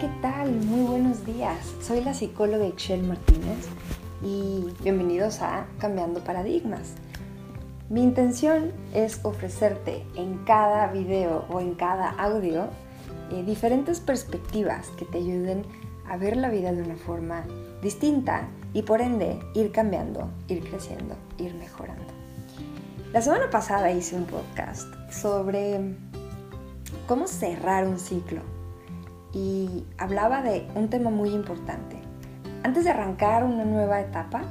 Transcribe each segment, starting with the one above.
¿qué tal? Muy buenos días. Soy la psicóloga Excel Martínez y bienvenidos a Cambiando Paradigmas. Mi intención es ofrecerte en cada video o en cada audio eh, diferentes perspectivas que te ayuden a ver la vida de una forma distinta y por ende ir cambiando, ir creciendo, ir mejorando. La semana pasada hice un podcast sobre cómo cerrar un ciclo y hablaba de un tema muy importante. Antes de arrancar una nueva etapa,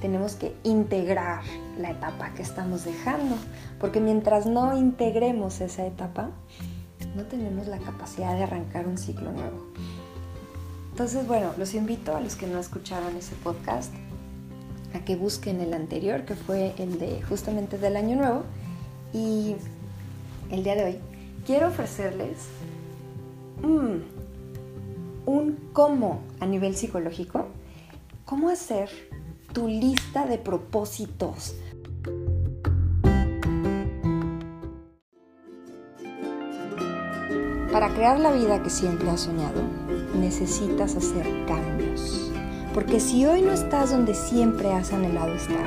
tenemos que integrar la etapa que estamos dejando, porque mientras no integremos esa etapa, no tenemos la capacidad de arrancar un ciclo nuevo. Entonces, bueno, los invito a los que no escucharon ese podcast a que busquen el anterior, que fue el de justamente del año nuevo, y el día de hoy quiero ofrecerles mm, un cómo a nivel psicológico, cómo hacer tu lista de propósitos. Para crear la vida que siempre has soñado, necesitas hacer cambios. Porque si hoy no estás donde siempre has anhelado estar,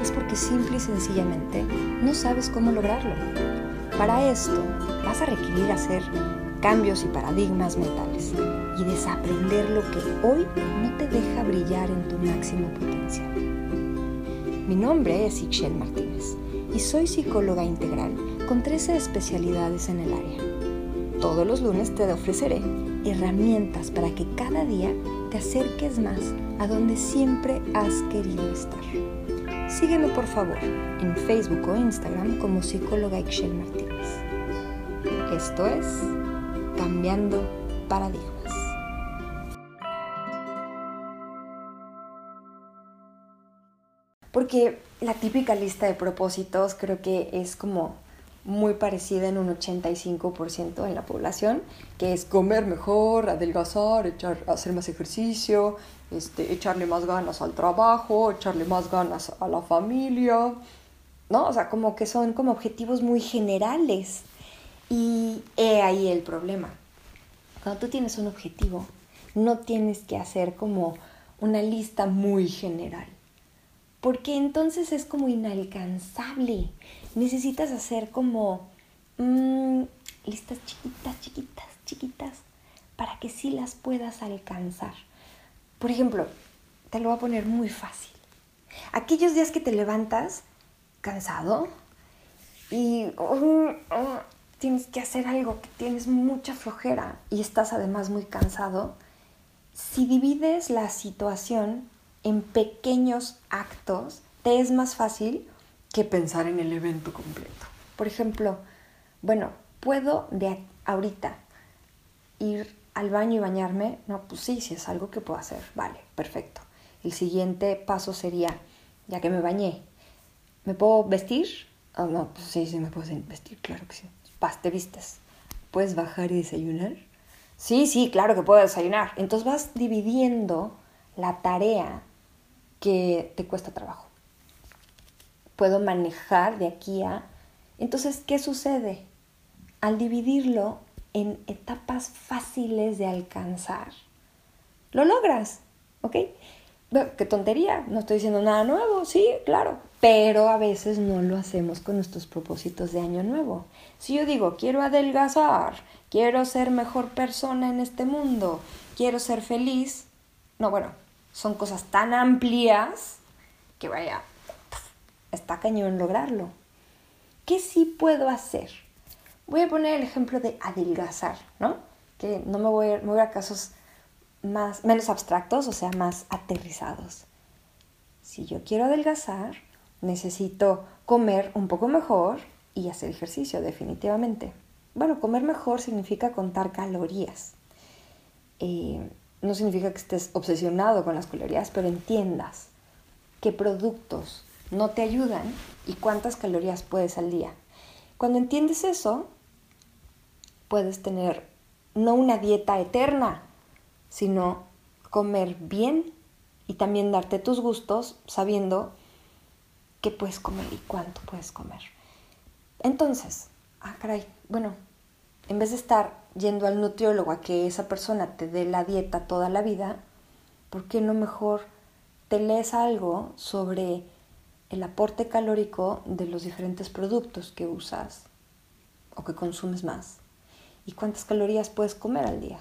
es porque simple y sencillamente no sabes cómo lograrlo. Para esto vas a requerir hacer cambios y paradigmas mentales y desaprender lo que hoy no te deja brillar en tu máximo potencial. Mi nombre es Ixchel Martínez y soy psicóloga integral con 13 especialidades en el área. Todos los lunes te ofreceré herramientas para que cada día te acerques más a donde siempre has querido estar. Sígueme por favor en Facebook o Instagram como psicóloga Ixchel Martínez. Esto es Cambiando Paradigmas. Porque la típica lista de propósitos creo que es como muy parecida en un 85% en la población, que es comer mejor, adelgazar, hacer más ejercicio, este, echarle más ganas al trabajo, echarle más ganas a la familia, ¿no? O sea, como que son como objetivos muy generales. Y he ahí el problema. Cuando tú tienes un objetivo, no tienes que hacer como una lista muy general porque entonces es como inalcanzable. Necesitas hacer como mm, listas chiquitas, chiquitas, chiquitas, para que sí las puedas alcanzar. Por ejemplo, te lo voy a poner muy fácil. Aquellos días que te levantas cansado y oh, oh, tienes que hacer algo que tienes mucha flojera y estás además muy cansado, si divides la situación en pequeños actos te es más fácil que pensar en el evento completo. Por ejemplo, bueno, ¿puedo de ahorita ir al baño y bañarme? No, pues sí, sí es algo que puedo hacer. Vale, perfecto. El siguiente paso sería, ya que me bañé, ¿me puedo vestir? Oh, no, pues sí, sí me puedo vestir, claro que sí. Vas, te vistes. ¿Puedes bajar y desayunar? Sí, sí, claro que puedo desayunar. Entonces vas dividiendo la tarea que te cuesta trabajo. Puedo manejar de aquí a... Entonces, ¿qué sucede? Al dividirlo en etapas fáciles de alcanzar, lo logras, ¿ok? qué tontería, no estoy diciendo nada nuevo, sí, claro, pero a veces no lo hacemos con nuestros propósitos de año nuevo. Si yo digo, quiero adelgazar, quiero ser mejor persona en este mundo, quiero ser feliz, no, bueno, son cosas tan amplias que vaya, está cañón lograrlo. ¿Qué sí puedo hacer? Voy a poner el ejemplo de adelgazar, ¿no? Que no me voy a, me a casos más, menos abstractos, o sea, más aterrizados. Si yo quiero adelgazar, necesito comer un poco mejor y hacer ejercicio, definitivamente. Bueno, comer mejor significa contar calorías. Eh, no significa que estés obsesionado con las calorías, pero entiendas qué productos no te ayudan y cuántas calorías puedes al día. Cuando entiendes eso, puedes tener no una dieta eterna, sino comer bien y también darte tus gustos sabiendo qué puedes comer y cuánto puedes comer. Entonces, ah, caray, bueno, en vez de estar yendo al nutriólogo a que esa persona te dé la dieta toda la vida, ¿por qué no mejor te lees algo sobre el aporte calórico de los diferentes productos que usas o que consumes más y cuántas calorías puedes comer al día?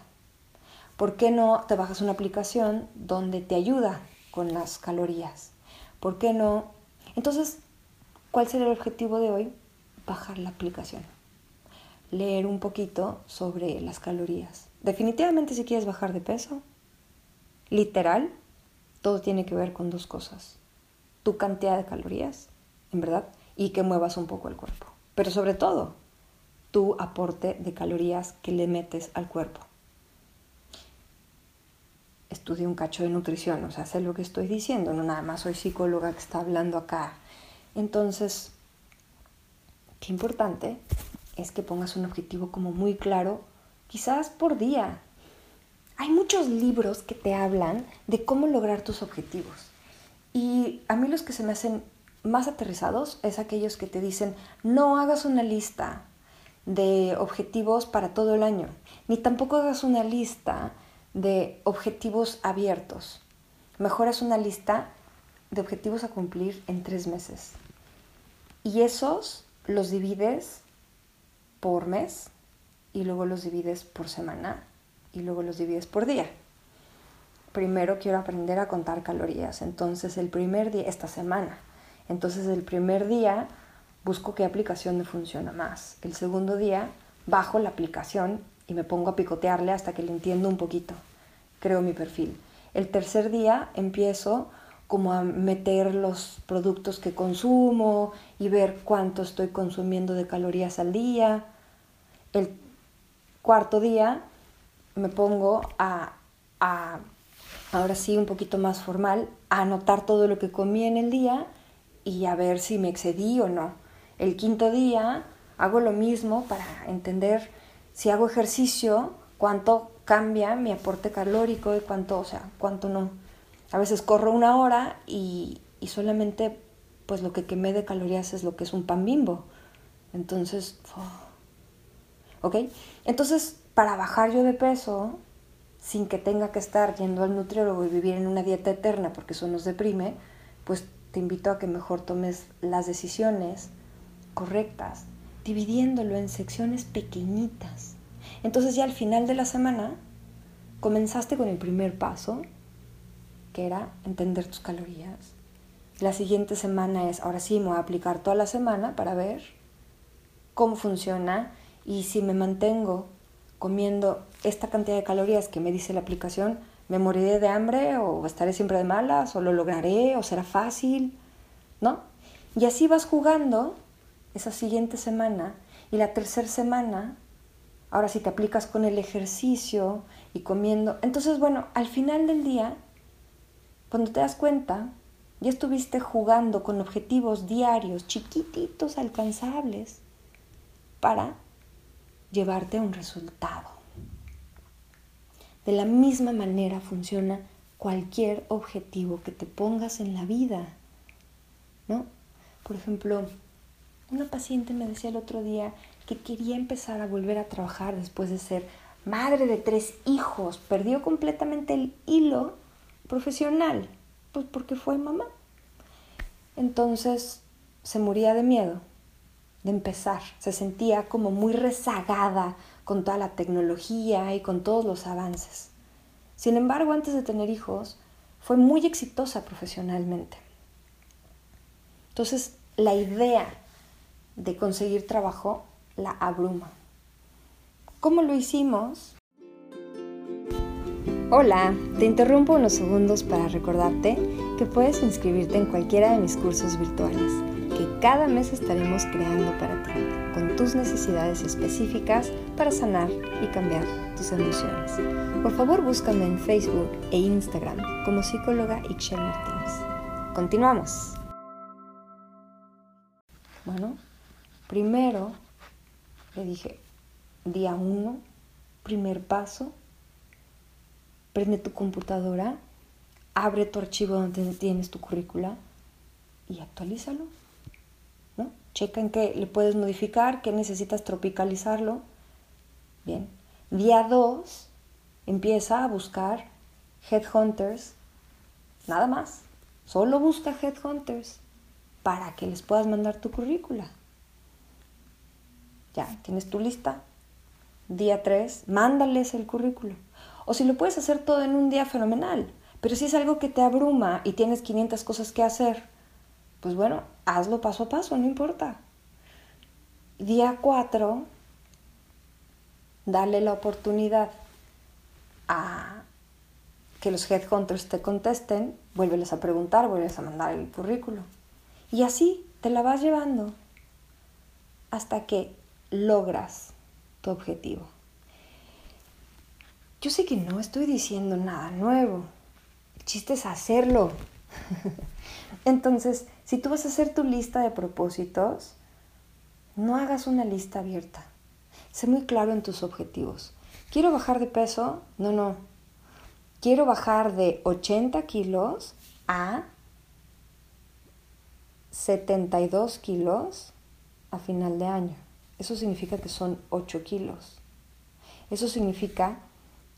¿Por qué no te bajas una aplicación donde te ayuda con las calorías? ¿Por qué no? Entonces, ¿cuál sería el objetivo de hoy? Bajar la aplicación leer un poquito sobre las calorías. Definitivamente si quieres bajar de peso, literal, todo tiene que ver con dos cosas. Tu cantidad de calorías, en verdad, y que muevas un poco el cuerpo. Pero sobre todo, tu aporte de calorías que le metes al cuerpo. Estudié un cacho de nutrición, o sea, sé lo que estoy diciendo, no nada más soy psicóloga que está hablando acá. Entonces, qué importante es que pongas un objetivo como muy claro, quizás por día. Hay muchos libros que te hablan de cómo lograr tus objetivos. Y a mí los que se me hacen más aterrizados es aquellos que te dicen, no hagas una lista de objetivos para todo el año, ni tampoco hagas una lista de objetivos abiertos. Mejor haz una lista de objetivos a cumplir en tres meses. Y esos los divides por mes y luego los divides por semana y luego los divides por día. Primero quiero aprender a contar calorías, entonces el primer día, esta semana, entonces el primer día busco qué aplicación me funciona más. El segundo día bajo la aplicación y me pongo a picotearle hasta que le entiendo un poquito. Creo mi perfil. El tercer día empiezo como a meter los productos que consumo y ver cuánto estoy consumiendo de calorías al día. El cuarto día me pongo a, ahora sí un poquito más formal, a anotar todo lo que comí en el día y a ver si me excedí o no. El quinto día hago lo mismo para entender si hago ejercicio, cuánto cambia mi aporte calórico y cuánto, o sea, cuánto no. A veces corro una hora y, solamente pues lo que quemé de calorías es lo que es un pan bimbo. Entonces, ¿ok? Entonces, para bajar yo de peso, sin que tenga que estar yendo al nutriólogo y vivir en una dieta eterna porque eso nos deprime, pues te invito a que mejor tomes las decisiones correctas, dividiéndolo en secciones pequeñitas. Entonces ya al final de la semana comenzaste con el primer paso, que era entender tus calorías. La siguiente semana es, ahora sí, me voy a aplicar toda la semana para ver cómo funciona y si me mantengo comiendo esta cantidad de calorías que me dice la aplicación, ¿me moriré de hambre o estaré siempre de malas o lo lograré o será fácil? ¿No? Y así vas jugando esa siguiente semana y la tercera semana, ahora si te aplicas con el ejercicio y comiendo, entonces bueno, al final del día cuando te das cuenta, ya estuviste jugando con objetivos diarios, chiquititos, alcanzables, para llevarte a un resultado. De la misma manera funciona cualquier objetivo que te pongas en la vida, ¿no? Por ejemplo, una paciente me decía el otro día que quería empezar a volver a trabajar después de ser madre de tres hijos, perdió completamente el hilo profesional, pues porque fue mamá. Entonces se moría de miedo de empezar, se sentía como muy rezagada con toda la tecnología y con todos los avances. Sin embargo, antes de tener hijos, fue muy exitosa profesionalmente. Entonces, la idea de conseguir trabajo la abruma. ¿Cómo lo hicimos? Hola, te interrumpo unos segundos para recordarte que puedes inscribirte en cualquiera de mis cursos virtuales, que cada mes estaremos creando para ti, con tus necesidades específicas para sanar y cambiar tus emociones. Por favor, búscame en Facebook e Instagram como psicóloga Ixchel Martínez. Continuamos. Bueno, primero le dije, día uno, primer paso, prende tu computadora, abre tu archivo donde tienes tu currícula y actualízalo. ¿no? Checa en qué le puedes modificar, qué necesitas tropicalizarlo Bien. Día 2, empieza a buscar headhunters, nada más. Solo busca headhunters para que les puedas mandar tu currícula. Ya, tienes tu lista. Día 3, mándales el currículo. O si lo puedes hacer todo en un día fenomenal, pero si es algo que te abruma y tienes 500 cosas que hacer, pues bueno, hazlo paso a paso, no importa. Día 4, dale la oportunidad a que los headhunters te contesten, vuélveles a preguntar, vuélveles a mandar el currículo. Y así te la vas llevando hasta que logras tu objetivo. Yo sé que no estoy diciendo nada nuevo. El chiste es hacerlo. Entonces, si tú vas a hacer tu lista de propósitos, no hagas una lista abierta. Sé muy claro en tus objetivos. ¿Quiero bajar de peso? No, no. Quiero bajar de 80 kilos a 72 kilos a final de año. Eso significa que son 8 kilos. Eso significa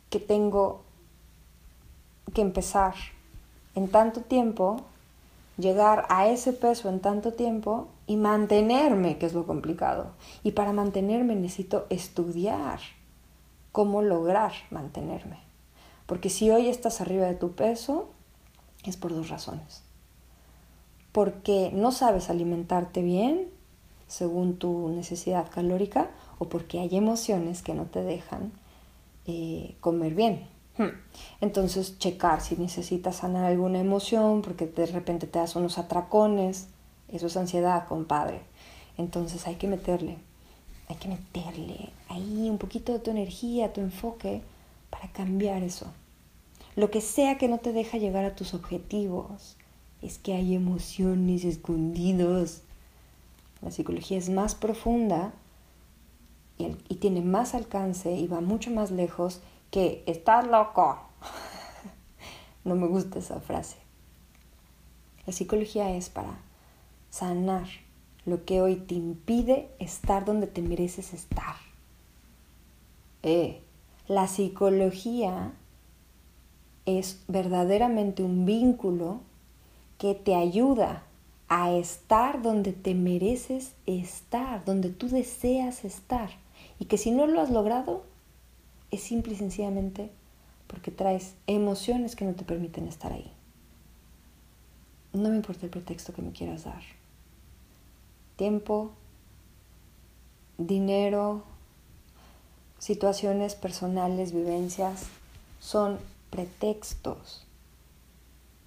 que tengo que empezar en tanto tiempo, llegar a ese peso en tanto tiempo y mantenerme, que es lo complicado. Y para mantenerme necesito estudiar cómo lograr mantenerme. Porque si hoy estás arriba de tu peso, es por dos razones. Porque no sabes alimentarte bien según tu necesidad calórica o porque hay emociones que no te dejan eh, comer bien. Hmm. Entonces, checar si necesitas sanar alguna emoción porque de repente te das unos atracones. Eso es ansiedad, compadre. Entonces hay que meterle, hay que meterle ahí un poquito de tu energía, tu enfoque para cambiar eso. Lo que sea que no te deja llegar a tus objetivos es que hay emociones escondidas la psicología es más profunda y, tiene más alcance y va mucho más lejos que estás loco. no me gusta esa frase. La psicología es para sanar lo que hoy te impide estar donde te mereces estar. Eh, la psicología es verdaderamente un vínculo que te ayuda a estar donde te mereces estar, donde tú deseas estar. Y que si no lo has logrado, es simple y sencillamente porque traes emociones que no te permiten estar ahí. No me importa el pretexto que me quieras dar. Tiempo, dinero, situaciones personales, vivencias, son pretextos.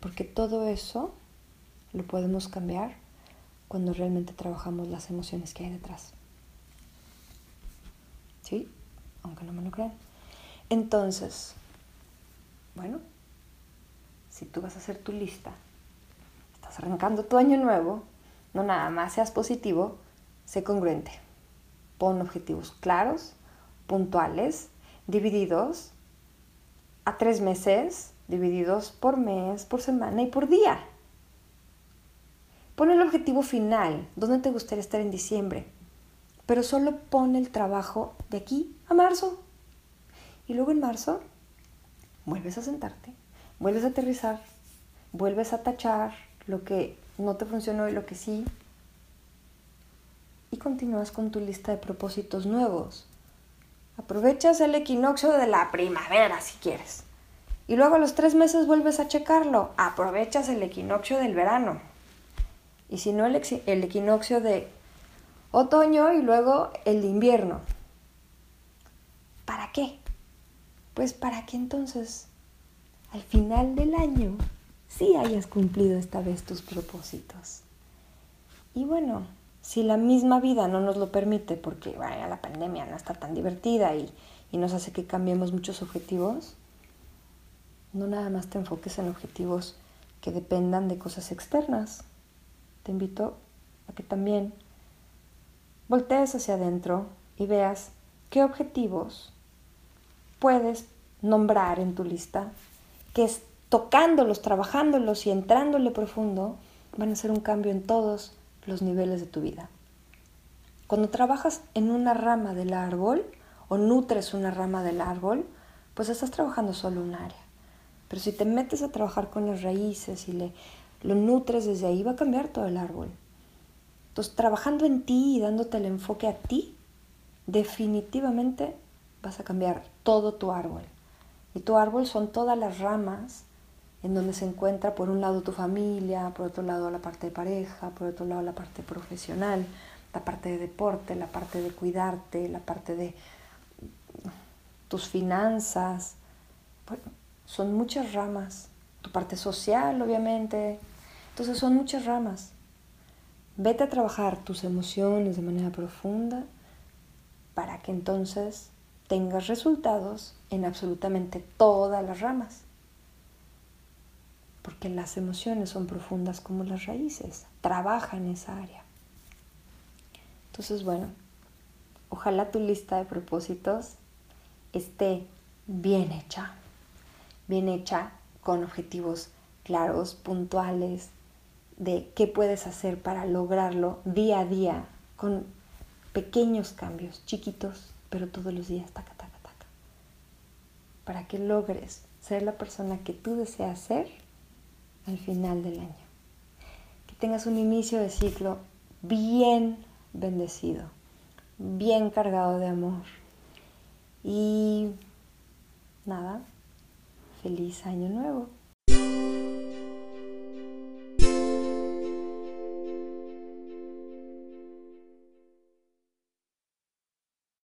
Porque todo eso lo podemos cambiar cuando realmente trabajamos las emociones que hay detrás. ¿Sí? Aunque no me lo crean. Entonces, bueno, si tú vas a hacer tu lista, estás arrancando tu año nuevo, no nada más seas positivo, sé congruente. Pon objetivos claros, puntuales, divididos a tres meses, divididos por mes, por semana y por día. Pon el objetivo final, ¿dónde te gustaría estar en diciembre? Pero solo pon el trabajo de aquí a marzo. Y luego en marzo vuelves a sentarte, vuelves a aterrizar, vuelves a tachar lo que no te funcionó y lo que sí. Y continúas con tu lista de propósitos nuevos. Aprovechas el equinoccio de la primavera si quieres. Y luego a los tres meses vuelves a checarlo. Aprovechas el equinoccio del verano y si no el, equinoccio de otoño y luego el invierno. ¿Para qué? Pues para que entonces al final del año sí hayas cumplido esta vez tus propósitos. Y bueno, si la misma vida no nos lo permite, porque vaya, la pandemia no está tan divertida y, y nos hace que cambiemos muchos objetivos, no nada más te enfoques en objetivos que dependan de cosas externas, te invito a que también voltees hacia adentro y veas qué objetivos puedes nombrar en tu lista, que es tocándolos, trabajándolos y entrándole profundo, van a hacer un cambio en todos los niveles de tu vida. Cuando trabajas en una rama del árbol o nutres una rama del árbol, pues estás trabajando solo un área. Pero si te metes a trabajar con las raíces y le, lo nutres desde ahí, va a cambiar todo el árbol. Entonces, trabajando en ti y dándote el enfoque a ti, definitivamente vas a cambiar todo tu árbol. Y tu árbol son todas las ramas en donde se encuentra por un lado tu familia, por otro lado la parte de pareja, por otro lado la parte profesional, la parte de deporte, la parte de cuidarte, la parte de tus finanzas. son muchas ramas. Tu parte social, obviamente. Entonces son muchas ramas. Vete a trabajar tus emociones de manera profunda para que entonces tengas resultados en absolutamente todas las ramas. Porque las emociones son profundas como las raíces. Trabaja en esa área. Entonces, bueno, ojalá tu lista de propósitos esté bien hecha. Bien hecha con objetivos claros, puntuales, de qué puedes hacer para lograrlo día a día con pequeños cambios, chiquitos, pero todos los días, taca, taca, taca. Para que logres ser la persona que tú deseas ser al final del año. Que tengas un inicio de ciclo bien bendecido, bien cargado de amor. Y nada, feliz año nuevo.